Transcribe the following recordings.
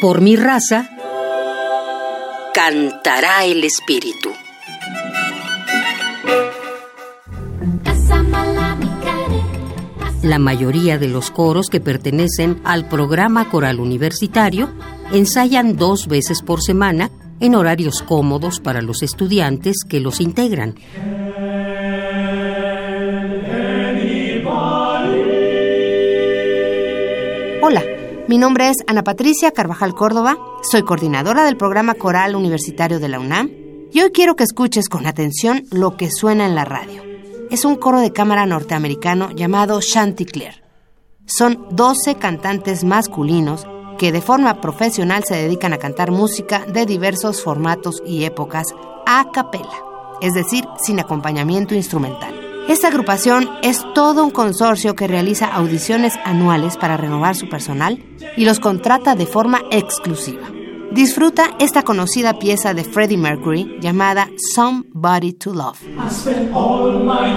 Por mi raza, cantará el espíritu. La mayoría de los coros que pertenecen al programa coral universitario ensayan dos veces por semana en horarios cómodos para los estudiantes que los integran. Hola, mi nombre es Ana Patricia Carvajal Córdoba, soy coordinadora del programa coral universitario de la UNAM y hoy quiero que escuches con atención lo que suena en la radio es un coro de cámara norteamericano llamado Chanticleer. Son 12 cantantes masculinos que de forma profesional se dedican a cantar música de diversos formatos y épocas a capella, es decir, sin acompañamiento instrumental. Esta agrupación es todo un consorcio que realiza audiciones anuales para renovar su personal y los contrata de forma exclusiva. Disfruta esta conocida pieza de Freddie Mercury llamada Somebody to Love. I spent all my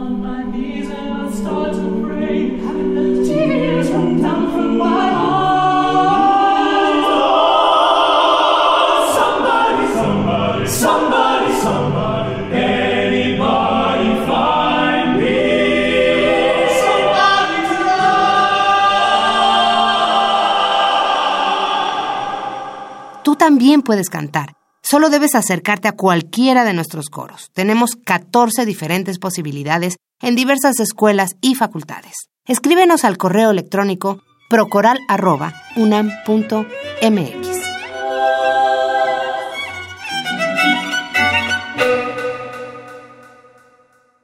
también puedes cantar. Solo debes acercarte a cualquiera de nuestros coros. Tenemos 14 diferentes posibilidades en diversas escuelas y facultades. Escríbenos al correo electrónico procoral.unam.mx.